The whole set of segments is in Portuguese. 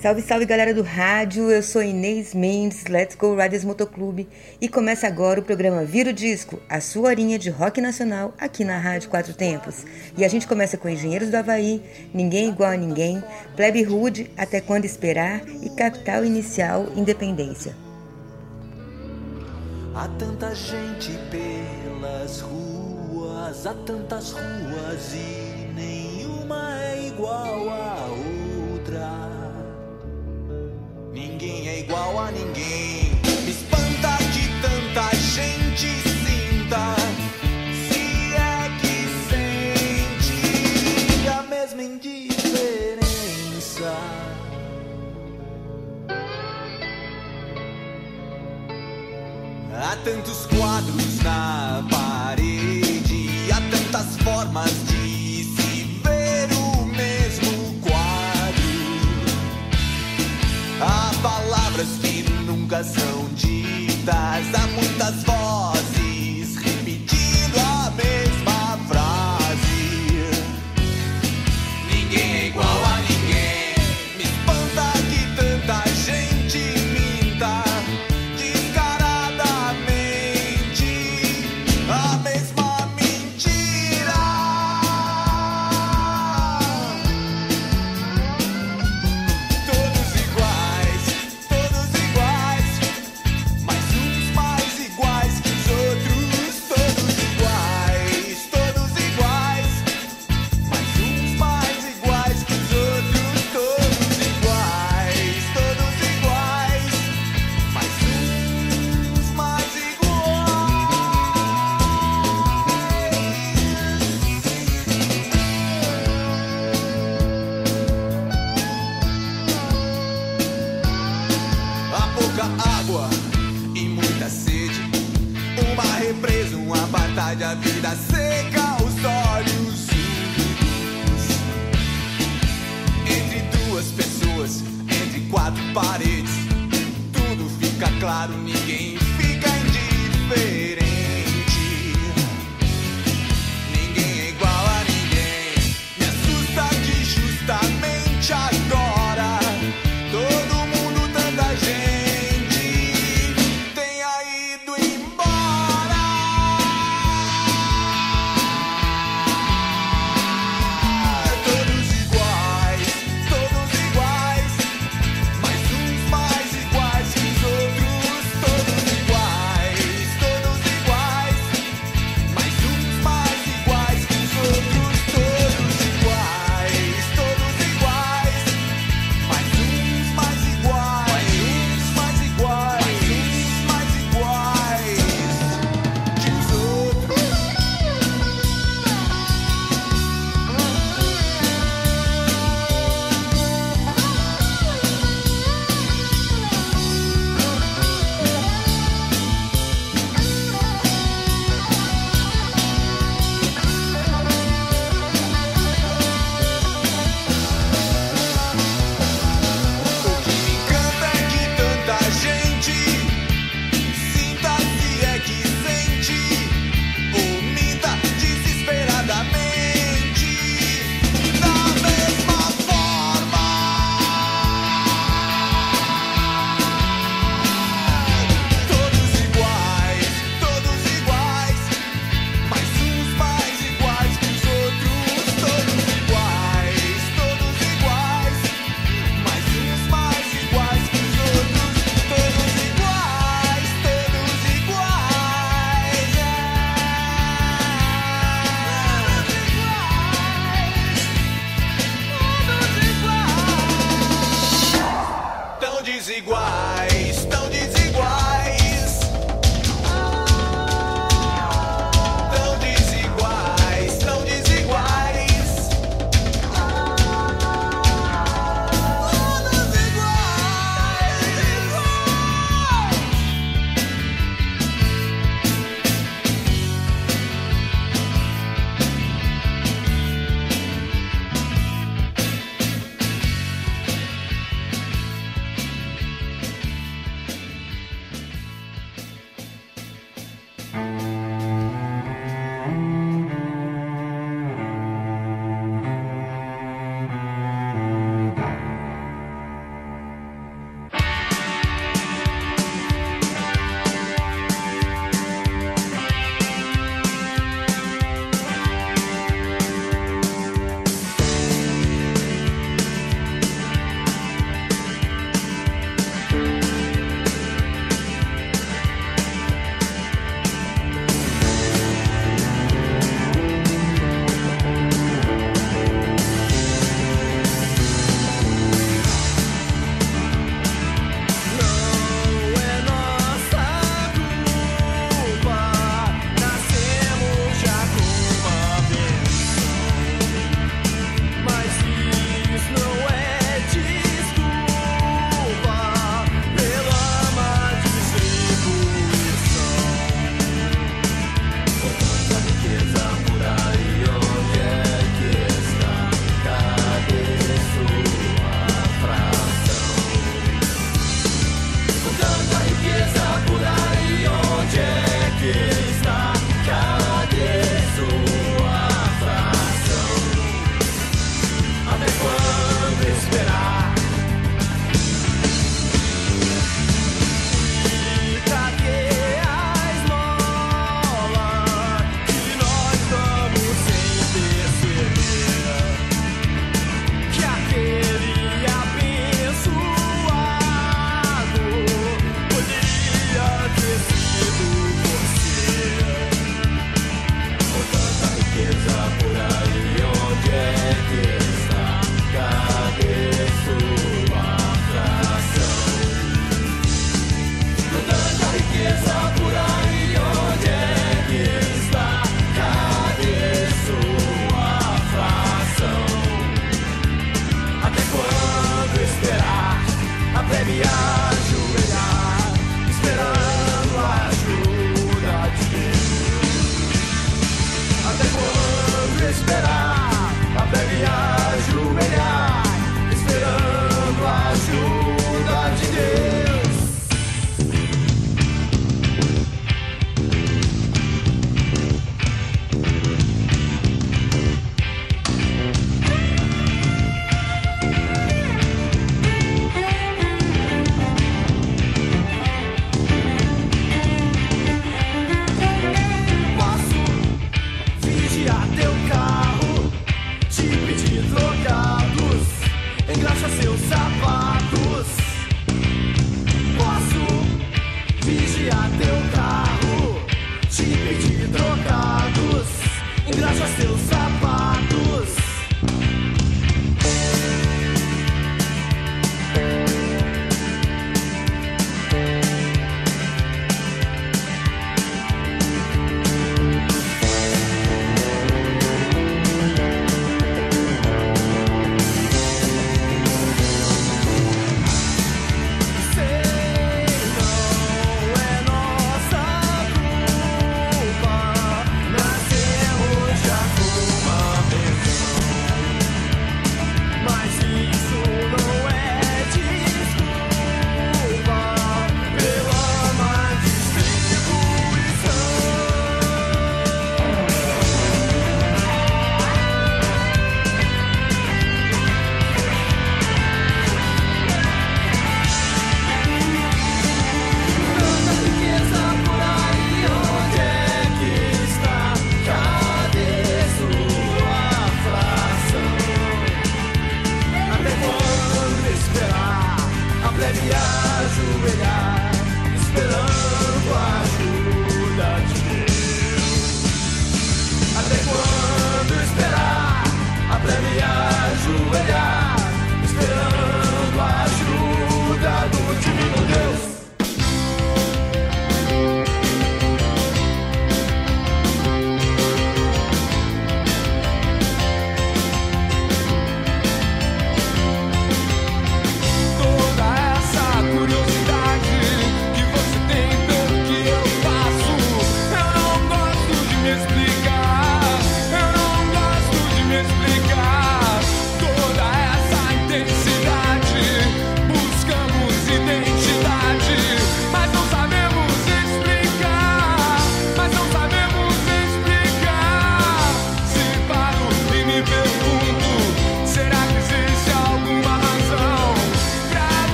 Salve, salve galera do rádio, eu sou Inês Mendes, Let's Go Riders Motoclube e começa agora o programa Vira o Disco, a sua horinha de rock nacional aqui na Rádio Quatro Tempos. E a gente começa com Engenheiros do Havaí, Ninguém Igual a Ninguém, Plebe Rude, Até Quando Esperar e Capital Inicial Independência. Há tanta gente pelas ruas, há tantas ruas e nenhuma é igual a outra. Ninguém é igual a ninguém. Me espanta que tanta gente sinta. Se é que sente a mesma indiferença. Há tantos quadros na parede, palavras que nunca são ditas, há muitas vozes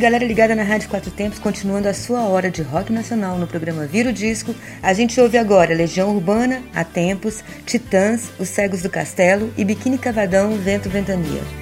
galera ligada na Rádio Quatro Tempos, continuando a sua hora de rock nacional no programa Vira o Disco. A gente ouve agora Legião Urbana, Há Tempos, Titãs, Os Cegos do Castelo e Biquíni Cavadão, Vento Ventania.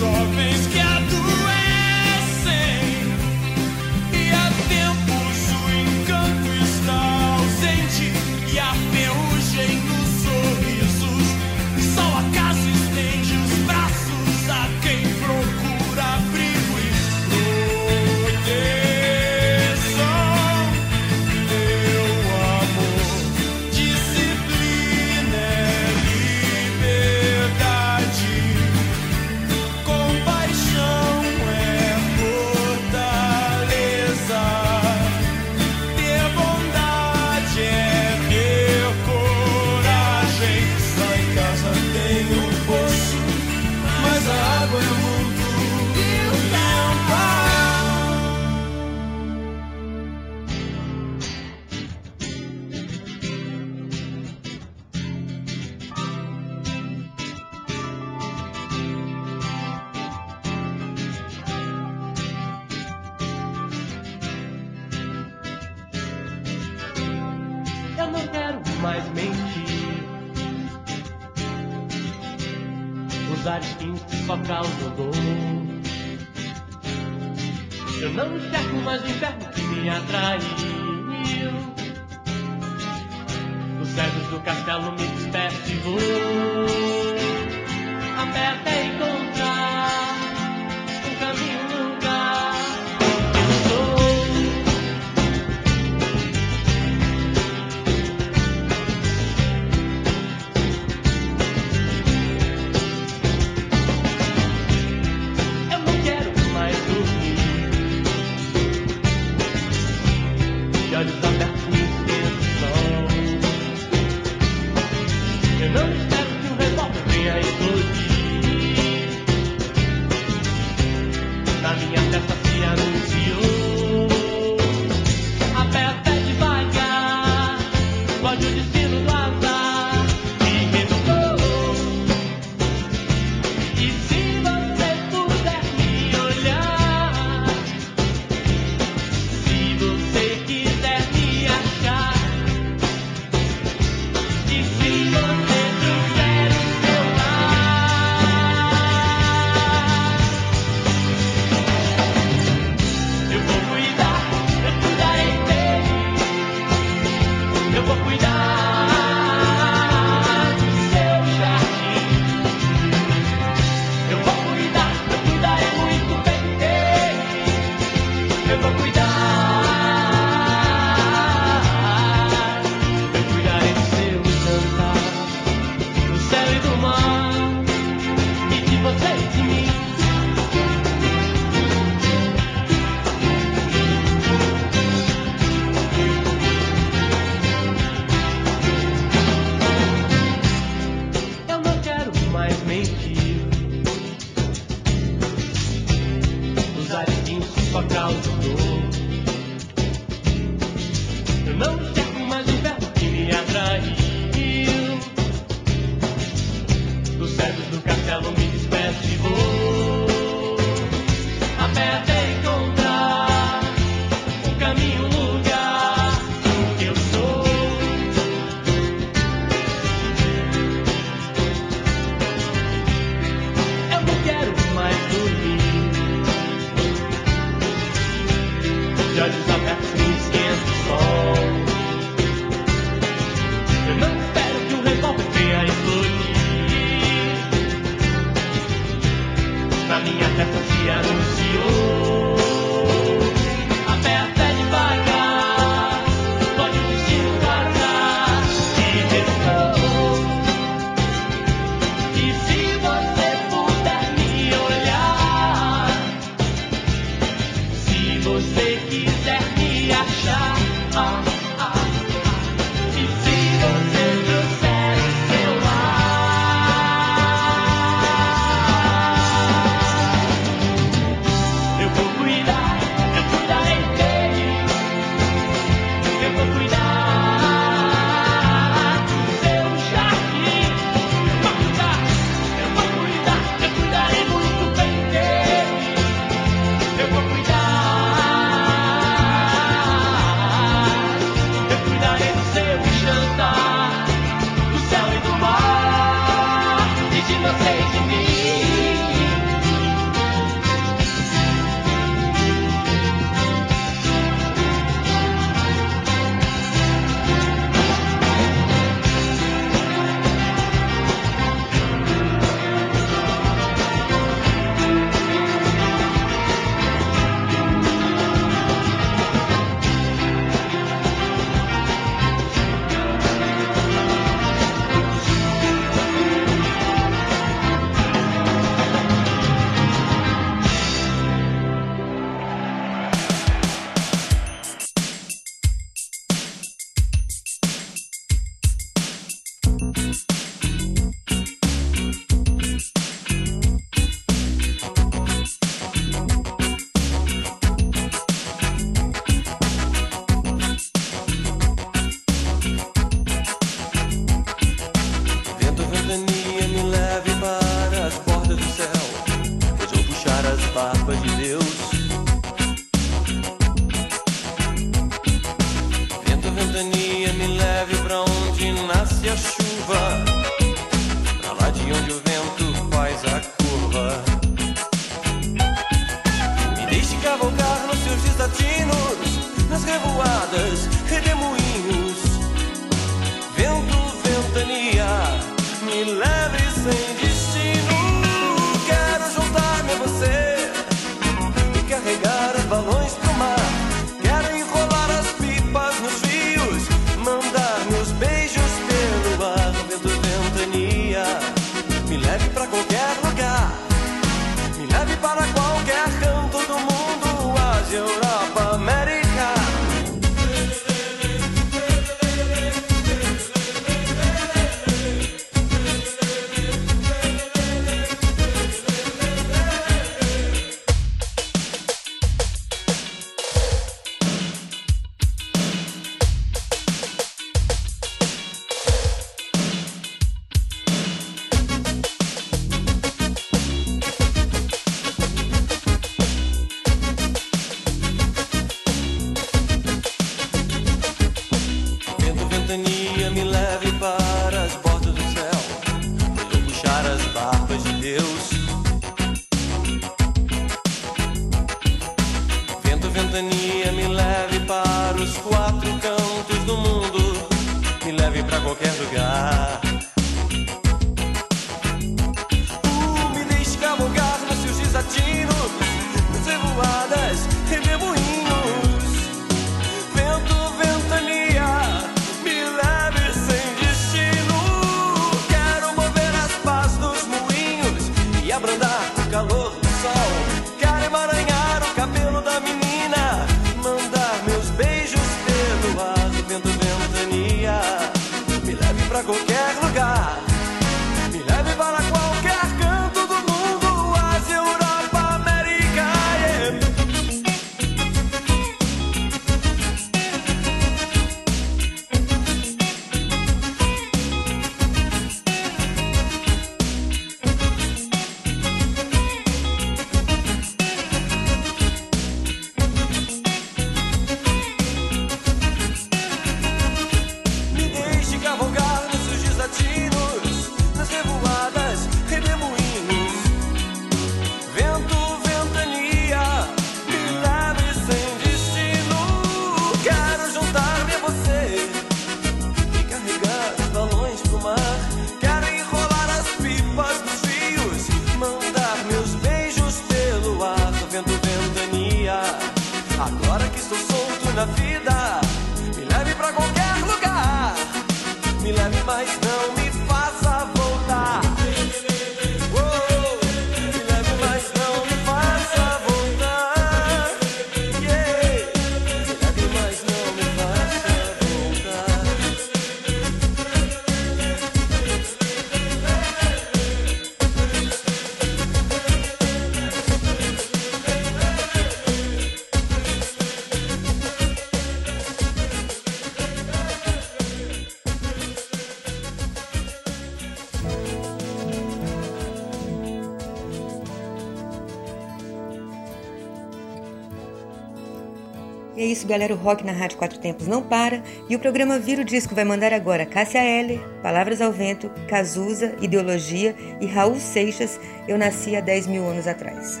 Galera o Rock na Rádio Quatro Tempos não para e o programa Vira o Disco vai mandar agora Cássia L, Palavras ao Vento, Cazuza, Ideologia e Raul Seixas, Eu Nasci há 10 mil anos atrás.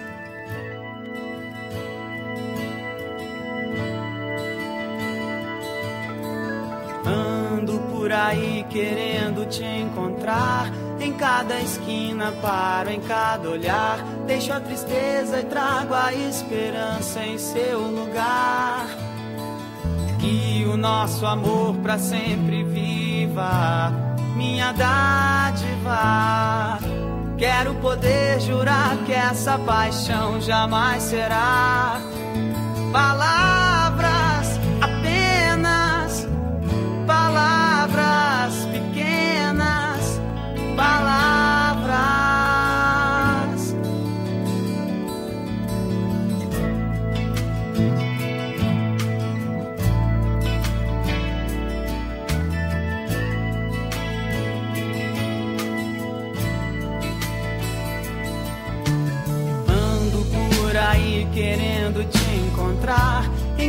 Ando por aí querendo te encontrar. Em cada esquina paro, em cada olhar. Deixo a tristeza e trago a esperança em seu lugar o nosso amor para sempre viva, minha dádiva. Quero poder jurar que essa paixão jamais será palavra.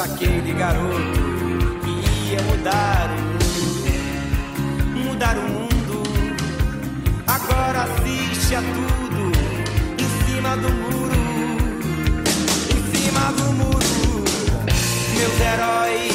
aquele garoto que ia mudar o mundo, mudar o mundo. Agora assiste a tudo em cima do muro, em cima do muro, meus heróis.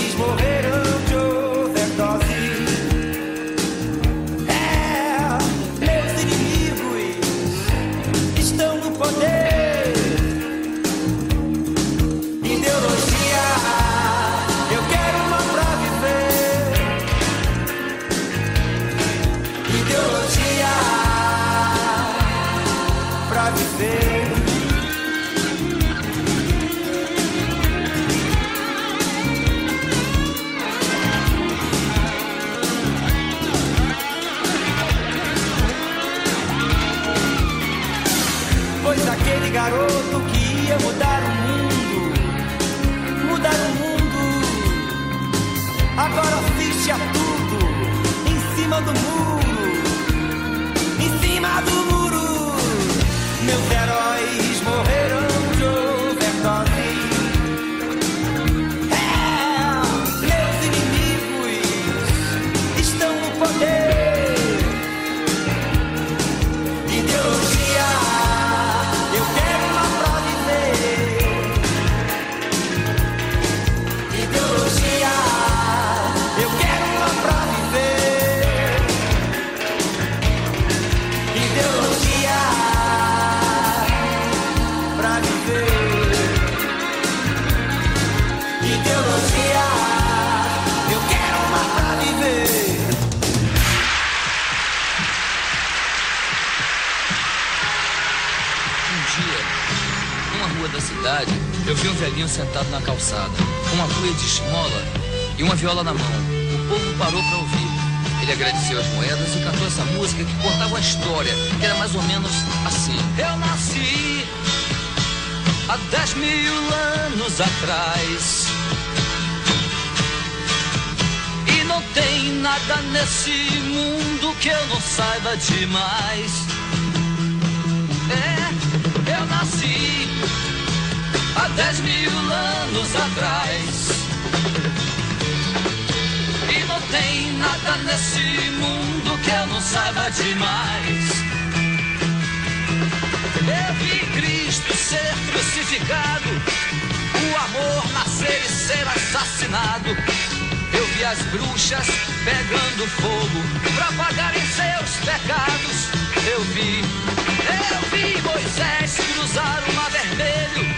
Pegando fogo pra pagarem seus pecados. Eu vi, eu vi Moisés cruzar o mar vermelho.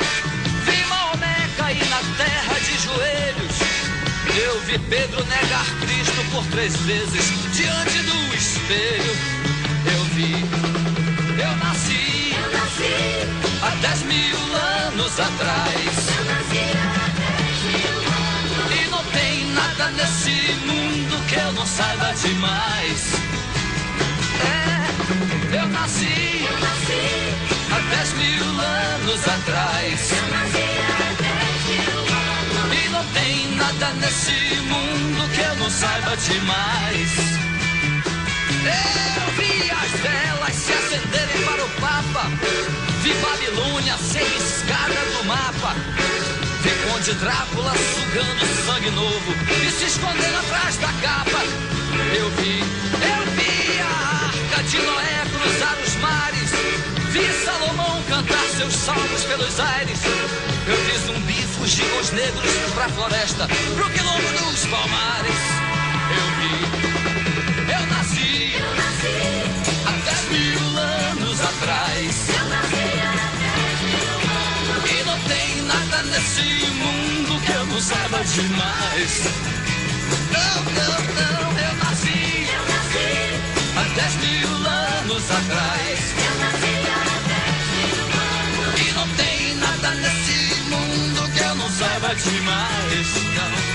Vi Maomé cair na terra de joelhos. Eu vi Pedro negar Cristo por três vezes diante do espelho. Não saiba demais. É, eu nasci Eu nasci, há dez mil anos atrás. eu nasci há mil anos. E não tem nada nesse mundo que eu não saiba demais. Eu vi as velas se acenderem para o Papa. Vi Babilônia ser riscada do mapa. Vi Conde Drácula sugando sangue novo e se escondendo atrás da capa. Eu vi, eu vi a arca de Noé cruzar os mares. Vi Salomão cantar seus salmos pelos aires. Eu vi zumbi fugir com os negros pra floresta, pro quilombo dos palmares. Saiba demais. Não, não, não, eu nasci Eu nasci, há dez mil anos atrás. eu nasci há dez mil anos. E não tem nada nesse mundo que eu não saiba demais. Não,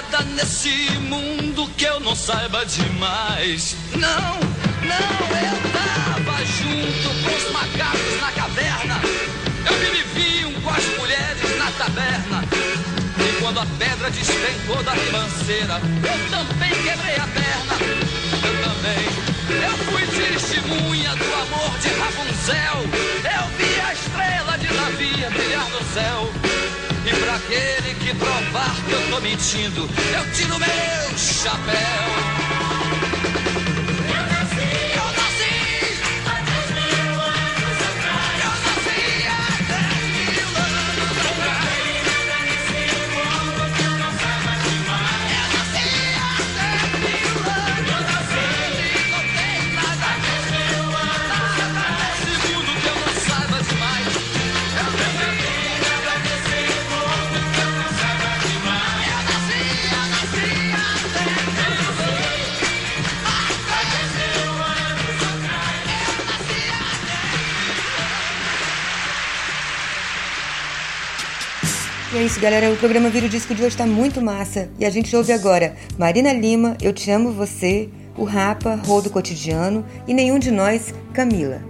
nada nesse mundo que eu não saiba demais. Não, não, eu tava junto com os macacos na caverna. Eu me viviam com as mulheres na taberna. E quando a pedra despencou da ribanceira, eu também quebrei a perna. Eu também. Eu fui testemunha do amor de Rapunzel. Eu vi a estrela de Davi brilhar no céu. E pra aquele que provar que eu tô mentindo, eu tiro meu chapéu. E é isso, galera. O programa Vira o Disco de hoje tá muito massa. E a gente ouve agora Marina Lima, Eu Te Amo Você, o Rapa, Rô do Cotidiano e Nenhum de Nós, Camila.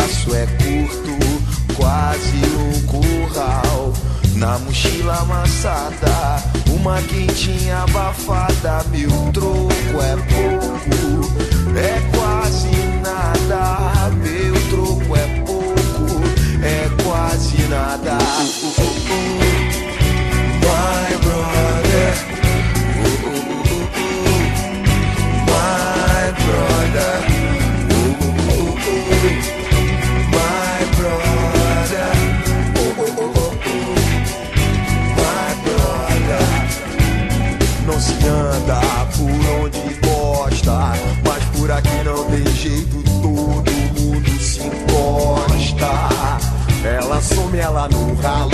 espaço é curto, quase um curral. Na mochila amassada, uma quentinha abafada, mil troco é pouco, é quase um some ela no ralo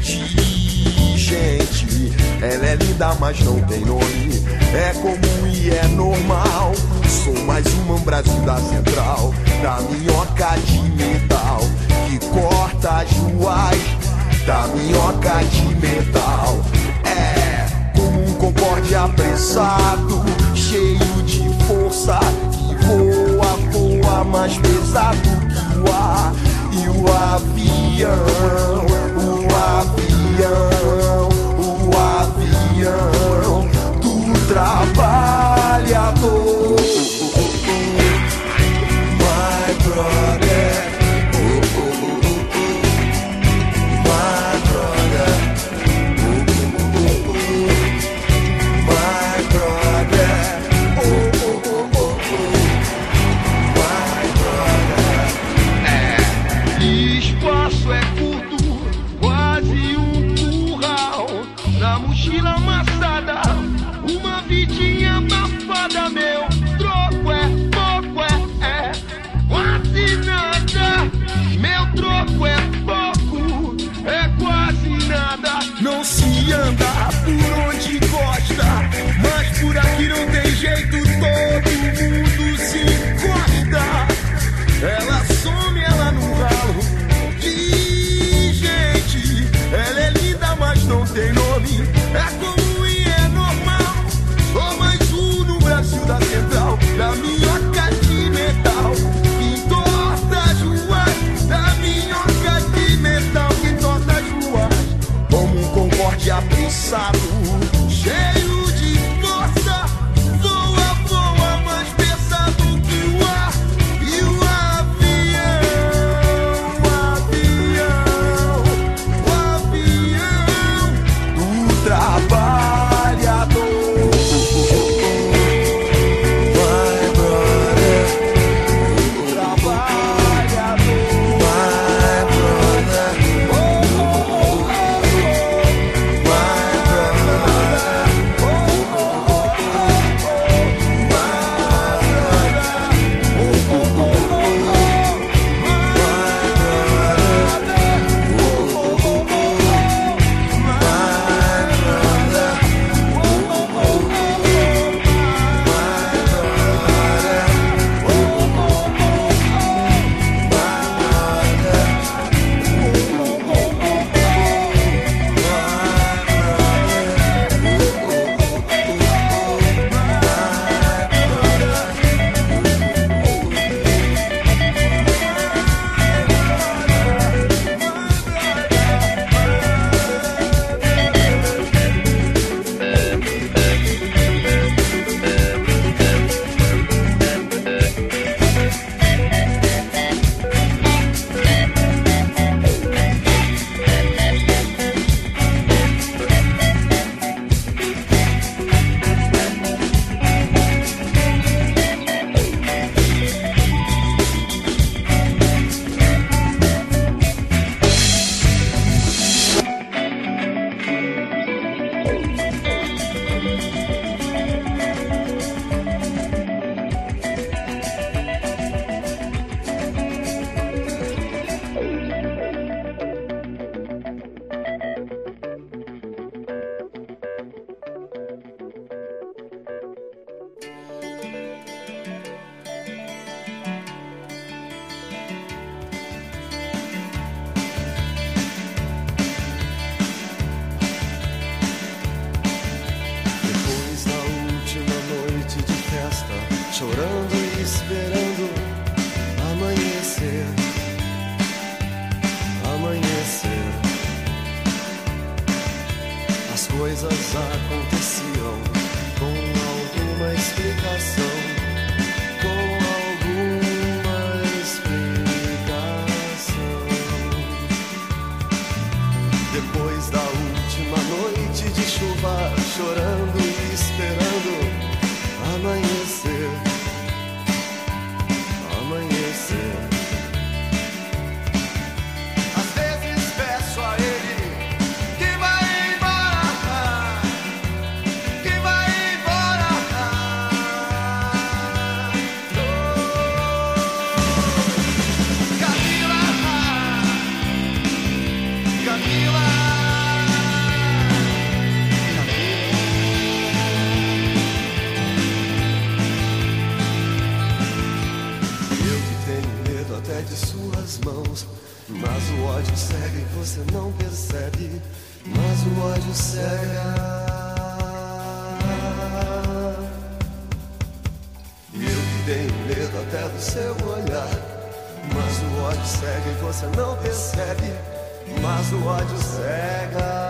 de gente. Ela é linda, mas não tem nome. É comum e é normal. Sou mais uma Brasil da central, da minhoca de metal que corta as ruas, da minhoca de metal. É como um concorde apressado, cheio de força que voa, voa mais pesado que o ar e o ar avião, o avião, o avião do trabalhador. você não percebe, mas o ódio cega. Eu que tenho medo até do seu olhar, mas o ódio cega e você não percebe, mas o ódio cega.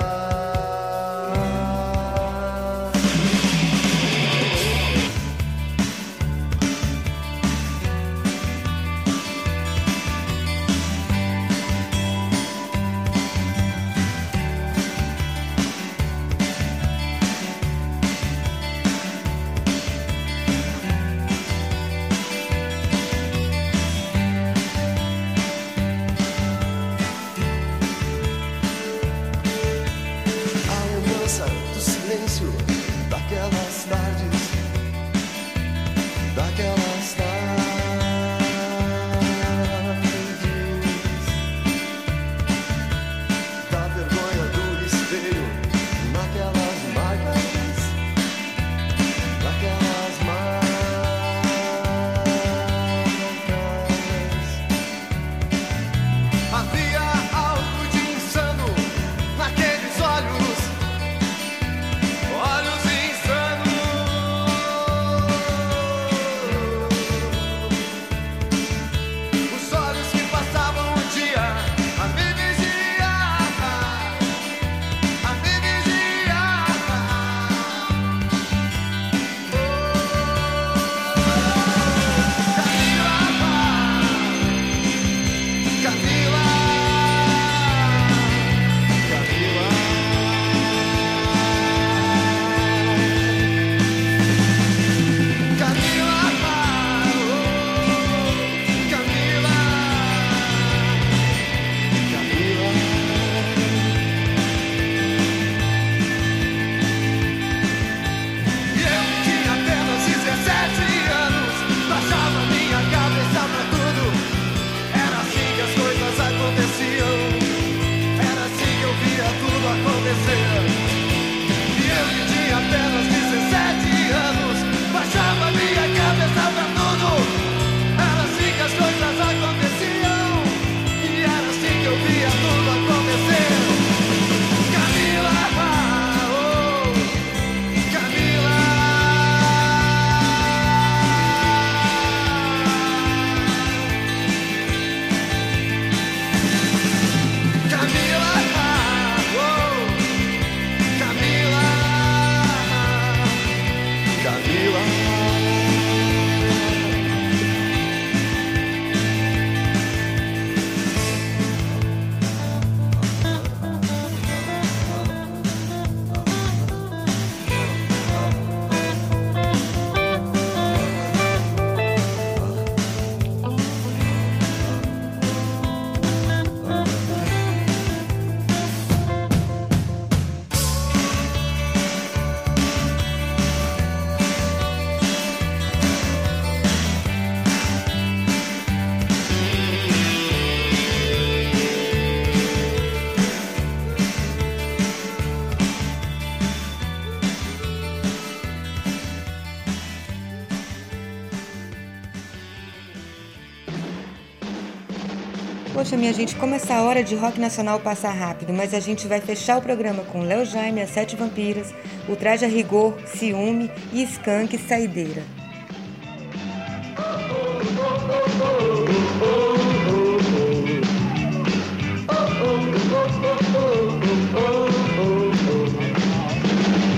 Poxa, minha gente, como essa hora de rock nacional passa rápido, mas a gente vai fechar o programa com Léo Jaime, As Sete Vampiras, O Traje a Rigor, Ciúme e Skank Saideira.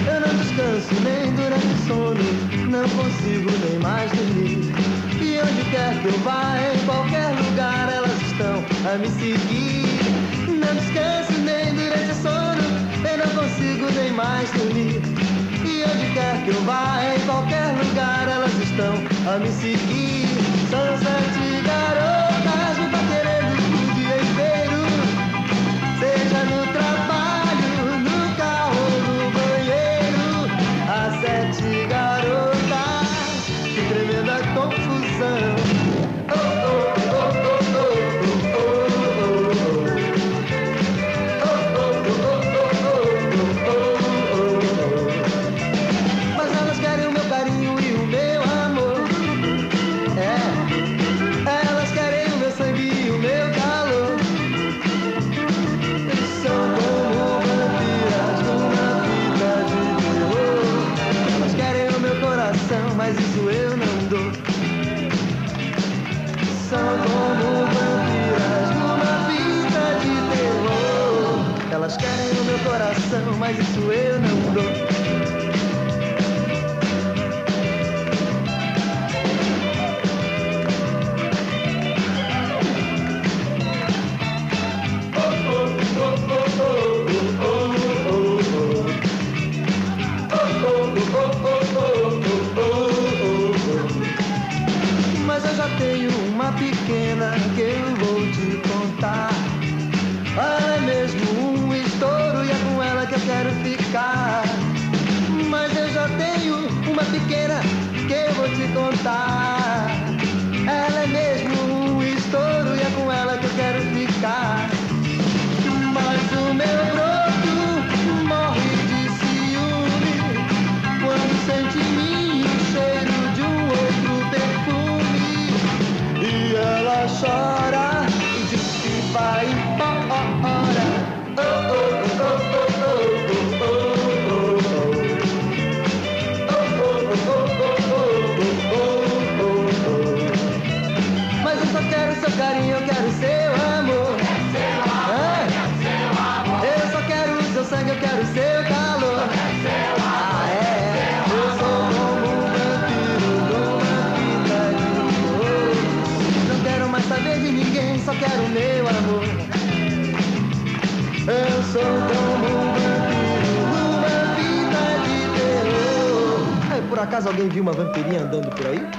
Eu não descanso nem durante o sono, não consigo nem mais dormir. E onde quer que eu vá, a me seguir. Não descanso nem durante o sono, eu não consigo nem mais dormir. E onde quer que eu vá, em qualquer lugar, elas estão a me seguir. São sete garotas. mas isso eu não uma pequena que eu vou te contar. acaso alguém viu uma vampirinha andando por aí?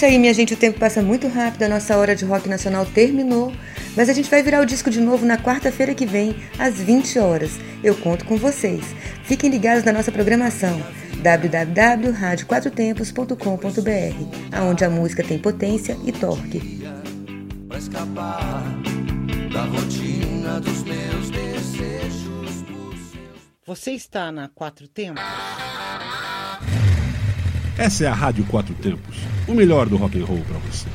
Isso aí, minha gente. O tempo passa muito rápido. A nossa hora de rock nacional terminou. Mas a gente vai virar o disco de novo na quarta-feira que vem, às 20 horas. Eu conto com vocês. Fiquem ligados na nossa programação www.radioquatrotempos.com.br, aonde a música tem potência e torque. Pra escapar da rotina dos meus desejos. Você está na Quatro Tempos? Essa é a Rádio Quatro Tempos, o melhor do rock and roll para você.